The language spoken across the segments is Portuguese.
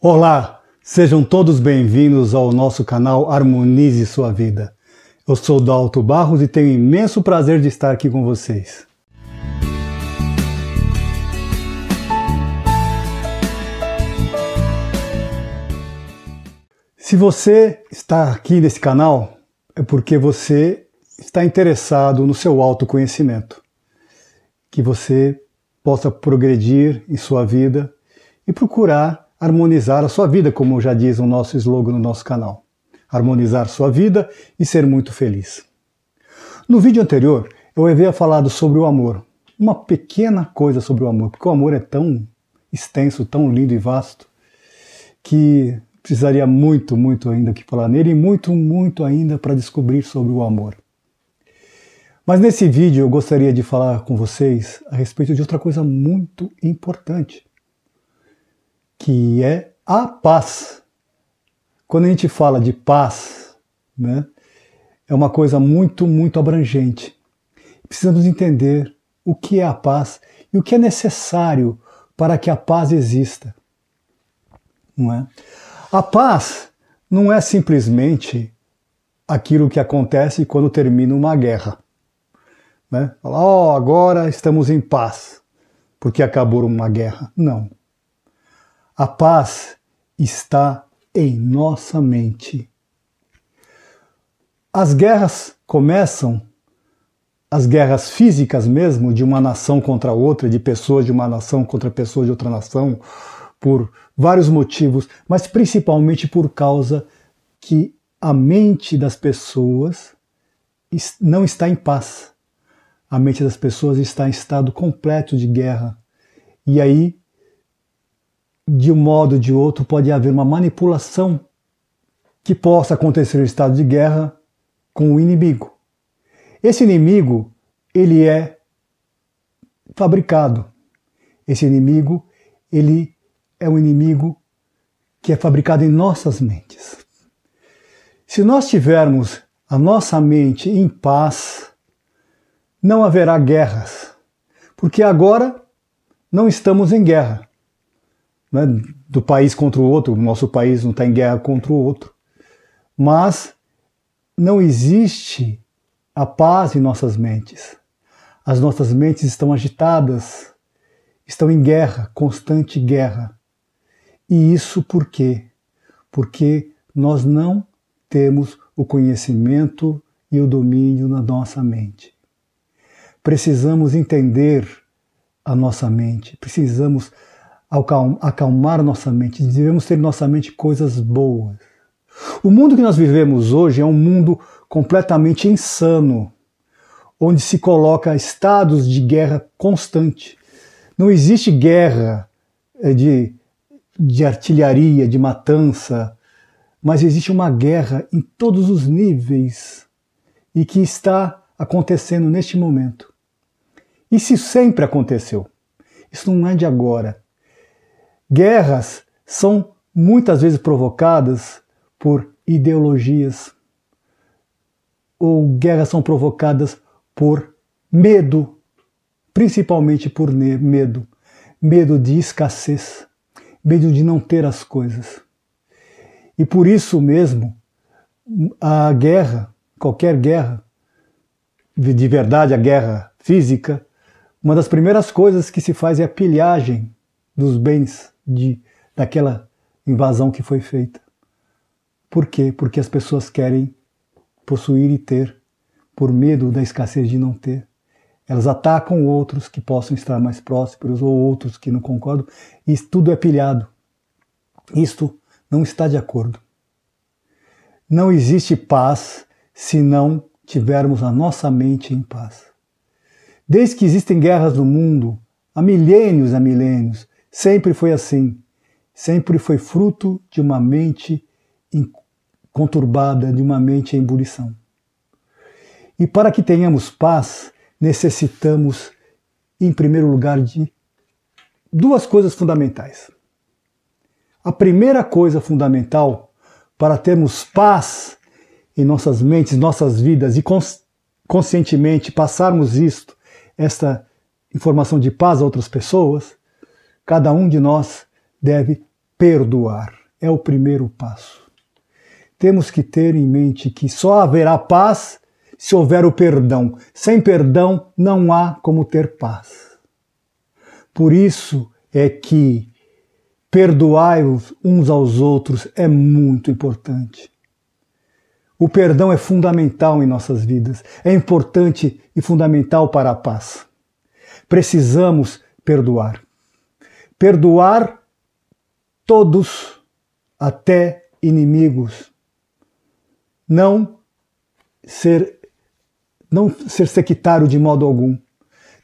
Olá, sejam todos bem-vindos ao nosso canal Harmonize Sua Vida. Eu sou Dalto Barros e tenho imenso prazer de estar aqui com vocês. Se você está aqui nesse canal, é porque você está interessado no seu autoconhecimento, que você possa progredir em sua vida e procurar harmonizar a sua vida, como já diz o nosso slogan no nosso canal. Harmonizar sua vida e ser muito feliz. No vídeo anterior, eu havia falado sobre o amor. Uma pequena coisa sobre o amor, porque o amor é tão extenso, tão lindo e vasto, que precisaria muito, muito ainda que falar nele e muito, muito ainda para descobrir sobre o amor. Mas nesse vídeo eu gostaria de falar com vocês a respeito de outra coisa muito importante, que é a paz. Quando a gente fala de paz, né, é uma coisa muito, muito abrangente. Precisamos entender o que é a paz e o que é necessário para que a paz exista. Não é? A paz não é simplesmente aquilo que acontece quando termina uma guerra. Né? Falar, oh, agora estamos em paz, porque acabou uma guerra. Não. A paz está em nossa mente. As guerras começam, as guerras físicas mesmo, de uma nação contra outra, de pessoas de uma nação contra pessoas de outra nação, por vários motivos, mas principalmente por causa que a mente das pessoas não está em paz. A mente das pessoas está em estado completo de guerra. E aí de um modo ou de outro, pode haver uma manipulação que possa acontecer em estado de guerra com o inimigo. Esse inimigo, ele é fabricado. Esse inimigo, ele é um inimigo que é fabricado em nossas mentes. Se nós tivermos a nossa mente em paz, não haverá guerras, porque agora não estamos em guerra né, do país contra o outro, o nosso país não está em guerra contra o outro. Mas não existe a paz em nossas mentes. As nossas mentes estão agitadas, estão em guerra, constante guerra. E isso por quê? Porque nós não temos o conhecimento e o domínio na nossa mente. Precisamos entender a nossa mente, precisamos acalmar nossa mente, devemos ter em nossa mente coisas boas. O mundo que nós vivemos hoje é um mundo completamente insano, onde se coloca estados de guerra constante. Não existe guerra eh, de, de artilharia, de matança, mas existe uma guerra em todos os níveis e que está acontecendo neste momento. Isso sempre aconteceu. Isso não é de agora. Guerras são muitas vezes provocadas por ideologias, ou guerras são provocadas por medo, principalmente por medo, medo de escassez, medo de não ter as coisas. E por isso mesmo, a guerra, qualquer guerra, de verdade, a guerra física, uma das primeiras coisas que se faz é a pilhagem dos bens de, daquela invasão que foi feita. Por quê? Porque as pessoas querem possuir e ter, por medo da escassez de não ter. Elas atacam outros que possam estar mais prósperos ou outros que não concordam, e tudo é pilhado. Isto não está de acordo. Não existe paz se não tivermos a nossa mente em paz. Desde que existem guerras no mundo, há milênios há milênios, Sempre foi assim. Sempre foi fruto de uma mente conturbada, de uma mente em ebulição. E para que tenhamos paz, necessitamos, em primeiro lugar, de duas coisas fundamentais. A primeira coisa fundamental para termos paz em nossas mentes, nossas vidas e conscientemente passarmos isto, esta informação de paz a outras pessoas, Cada um de nós deve perdoar. É o primeiro passo. Temos que ter em mente que só haverá paz se houver o perdão. Sem perdão não há como ter paz. Por isso é que perdoai uns aos outros é muito importante. O perdão é fundamental em nossas vidas, é importante e fundamental para a paz. Precisamos perdoar. Perdoar todos, até inimigos. Não ser não ser sectário de modo algum.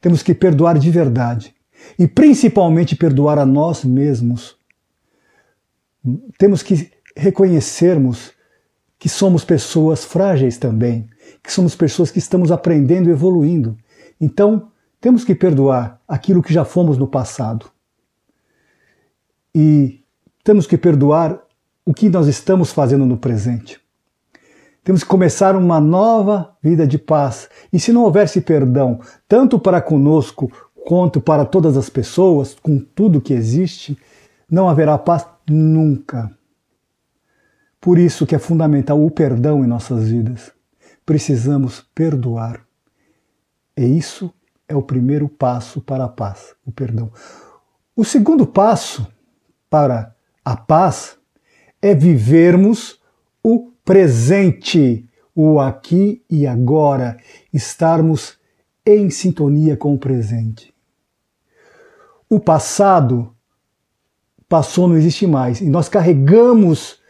Temos que perdoar de verdade e principalmente perdoar a nós mesmos. Temos que reconhecermos que somos pessoas frágeis também, que somos pessoas que estamos aprendendo e evoluindo. Então, temos que perdoar aquilo que já fomos no passado. E temos que perdoar o que nós estamos fazendo no presente. Temos que começar uma nova vida de paz. E se não houvesse perdão, tanto para conosco quanto para todas as pessoas, com tudo que existe, não haverá paz nunca. Por isso que é fundamental o perdão em nossas vidas. Precisamos perdoar. E isso é o primeiro passo para a paz, o perdão. O segundo passo para a paz é vivermos o presente, o aqui e agora, estarmos em sintonia com o presente. O passado passou, não existe mais, e nós carregamos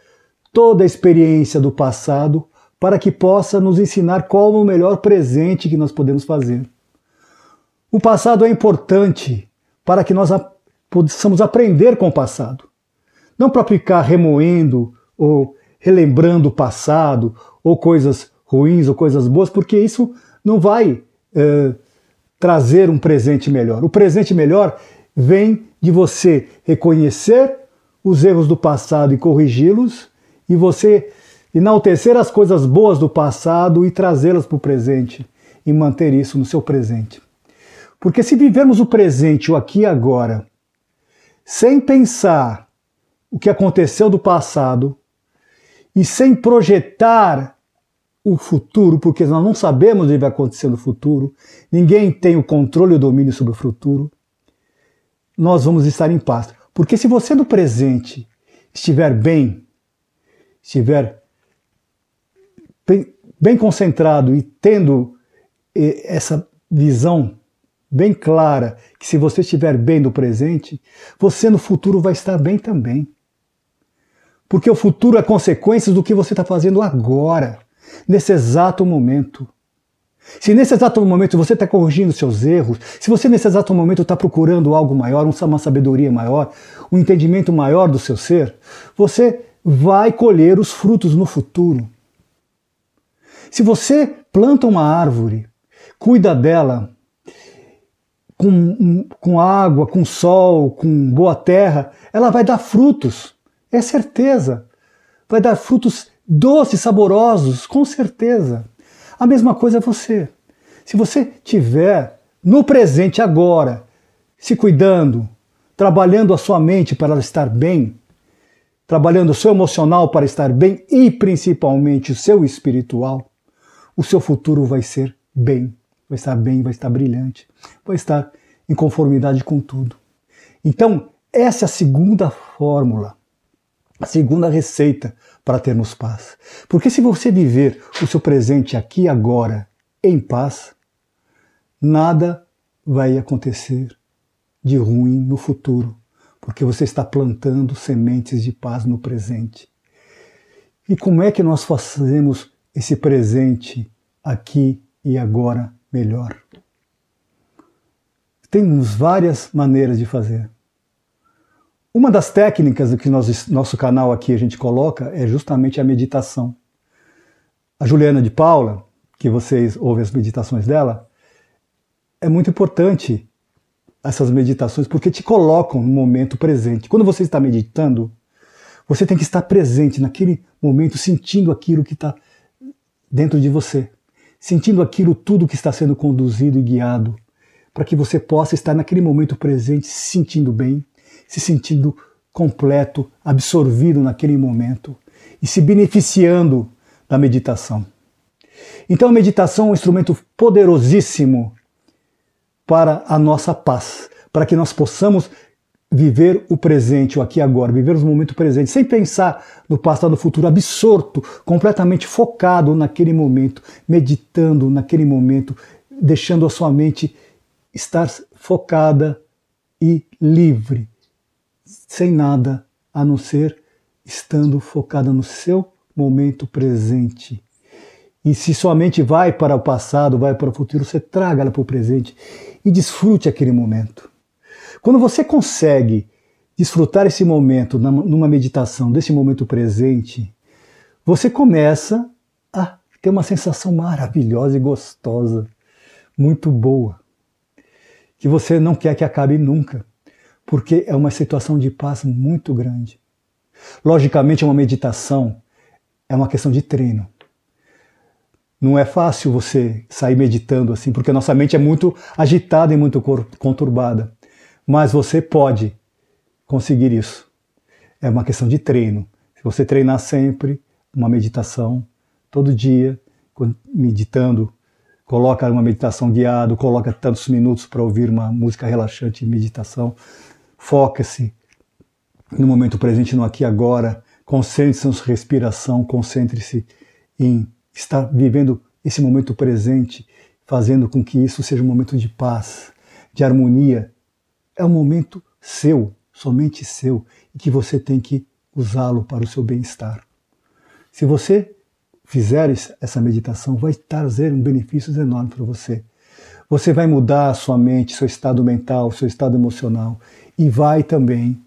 toda a experiência do passado para que possa nos ensinar qual é o melhor presente que nós podemos fazer. O passado é importante para que nós possamos aprender com o passado. Não para ficar remoendo ou relembrando o passado, ou coisas ruins ou coisas boas, porque isso não vai é, trazer um presente melhor. O presente melhor vem de você reconhecer os erros do passado e corrigi-los, e você enaltecer as coisas boas do passado e trazê-las para o presente, e manter isso no seu presente. Porque se vivermos o presente, o aqui e agora, sem pensar o que aconteceu do passado e sem projetar o futuro, porque nós não sabemos o que vai acontecer no futuro, ninguém tem o controle e o domínio sobre o futuro, nós vamos estar em paz. Porque se você no presente estiver bem, estiver bem, bem concentrado e tendo eh, essa visão bem clara que se você estiver bem no presente, você no futuro vai estar bem também. Porque o futuro é consequência do que você está fazendo agora, nesse exato momento. Se nesse exato momento você está corrigindo seus erros, se você nesse exato momento está procurando algo maior, uma sabedoria maior, um entendimento maior do seu ser, você vai colher os frutos no futuro. Se você planta uma árvore, cuida dela, com, com água, com sol, com boa terra, ela vai dar frutos, é certeza. Vai dar frutos doces, saborosos, com certeza. A mesma coisa é você. Se você tiver no presente agora, se cuidando, trabalhando a sua mente para estar bem, trabalhando o seu emocional para estar bem e principalmente o seu espiritual, o seu futuro vai ser bem vai estar bem, vai estar brilhante, vai estar em conformidade com tudo. Então, essa é a segunda fórmula, a segunda receita para termos paz. Porque se você viver o seu presente aqui e agora em paz, nada vai acontecer de ruim no futuro, porque você está plantando sementes de paz no presente. E como é que nós fazemos esse presente aqui e agora melhor. Temos várias maneiras de fazer. Uma das técnicas que nosso canal aqui a gente coloca é justamente a meditação. A Juliana de Paula, que vocês ouvem as meditações dela, é muito importante essas meditações porque te colocam no momento presente. Quando você está meditando, você tem que estar presente naquele momento, sentindo aquilo que está dentro de você sentindo aquilo tudo que está sendo conduzido e guiado, para que você possa estar naquele momento presente se sentindo bem, se sentindo completo, absorvido naquele momento e se beneficiando da meditação. Então a meditação é um instrumento poderosíssimo para a nossa paz, para que nós possamos viver o presente, o aqui e agora, viver os momentos presentes, sem pensar no passado, no futuro, absorto, completamente focado naquele momento, meditando naquele momento, deixando a sua mente estar focada e livre, sem nada a não ser estando focada no seu momento presente. E se sua mente vai para o passado, vai para o futuro, você traga ela para o presente e desfrute aquele momento. Quando você consegue desfrutar esse momento numa meditação, desse momento presente, você começa a ter uma sensação maravilhosa e gostosa, muito boa, que você não quer que acabe nunca, porque é uma situação de paz muito grande. Logicamente, uma meditação é uma questão de treino. Não é fácil você sair meditando assim, porque nossa mente é muito agitada e muito conturbada. Mas você pode conseguir isso. É uma questão de treino. Se você treinar sempre uma meditação, todo dia, meditando, coloca uma meditação guiada, coloca tantos minutos para ouvir uma música relaxante meditação, foca-se no momento presente, no aqui e agora, concentre-se na sua respiração, concentre-se em estar vivendo esse momento presente, fazendo com que isso seja um momento de paz, de harmonia. É um momento seu, somente seu, e que você tem que usá-lo para o seu bem-estar. Se você fizer essa meditação, vai trazer um benefícios enormes para você. Você vai mudar a sua mente, seu estado mental, seu estado emocional e vai também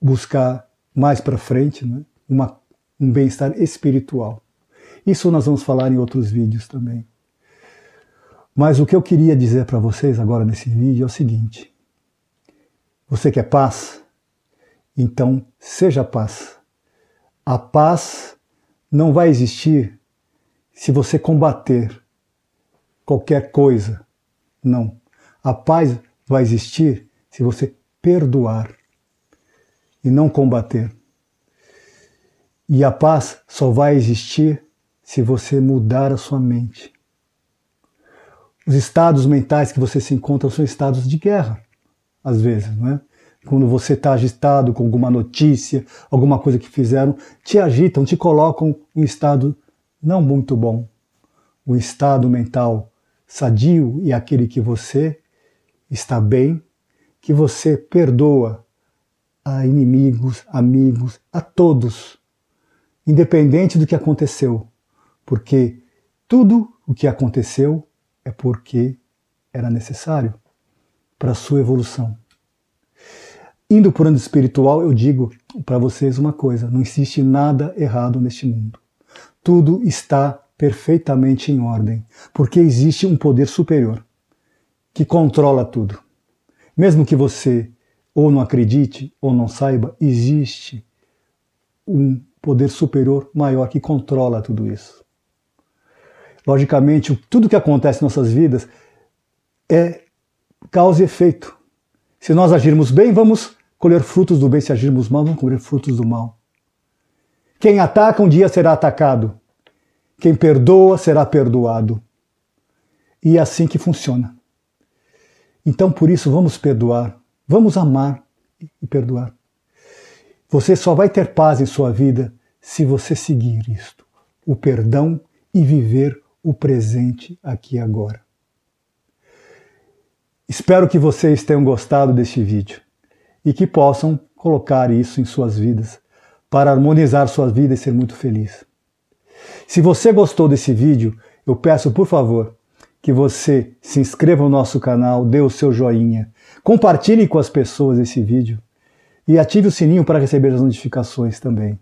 buscar mais para frente né, uma, um bem-estar espiritual. Isso nós vamos falar em outros vídeos também. Mas o que eu queria dizer para vocês agora nesse vídeo é o seguinte: você quer paz? Então seja paz. A paz não vai existir se você combater qualquer coisa. Não. A paz vai existir se você perdoar e não combater. E a paz só vai existir se você mudar a sua mente. Os estados mentais que você se encontra são estados de guerra, às vezes, não é? Quando você está agitado com alguma notícia, alguma coisa que fizeram, te agitam, te colocam em um estado não muito bom. O estado mental sadio e aquele que você está bem, que você perdoa a inimigos, amigos, a todos, independente do que aconteceu porque tudo o que aconteceu é porque era necessário para a sua evolução. Indo por ano espiritual, eu digo para vocês uma coisa: não existe nada errado neste mundo. Tudo está perfeitamente em ordem, porque existe um poder superior que controla tudo. Mesmo que você ou não acredite ou não saiba, existe um poder superior maior que controla tudo isso. Logicamente, tudo que acontece em nossas vidas é causa e efeito. Se nós agirmos bem, vamos colher frutos do bem. Se agirmos mal, vamos colher frutos do mal. Quem ataca um dia será atacado. Quem perdoa será perdoado. E é assim que funciona. Então, por isso, vamos perdoar, vamos amar e perdoar. Você só vai ter paz em sua vida se você seguir isto: o perdão e viver o presente aqui e agora. Espero que vocês tenham gostado deste vídeo e que possam colocar isso em suas vidas para harmonizar sua vida e ser muito feliz. Se você gostou desse vídeo, eu peço por favor que você se inscreva no nosso canal, dê o seu joinha, compartilhe com as pessoas esse vídeo e ative o sininho para receber as notificações também.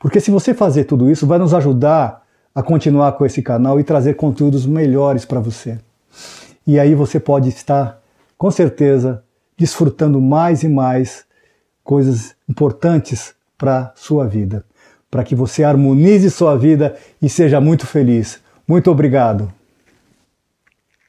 Porque se você fazer tudo isso, vai nos ajudar a continuar com esse canal e trazer conteúdos melhores para você. E aí você pode estar, com certeza, desfrutando mais e mais coisas importantes para sua vida, para que você harmonize sua vida e seja muito feliz. Muito obrigado.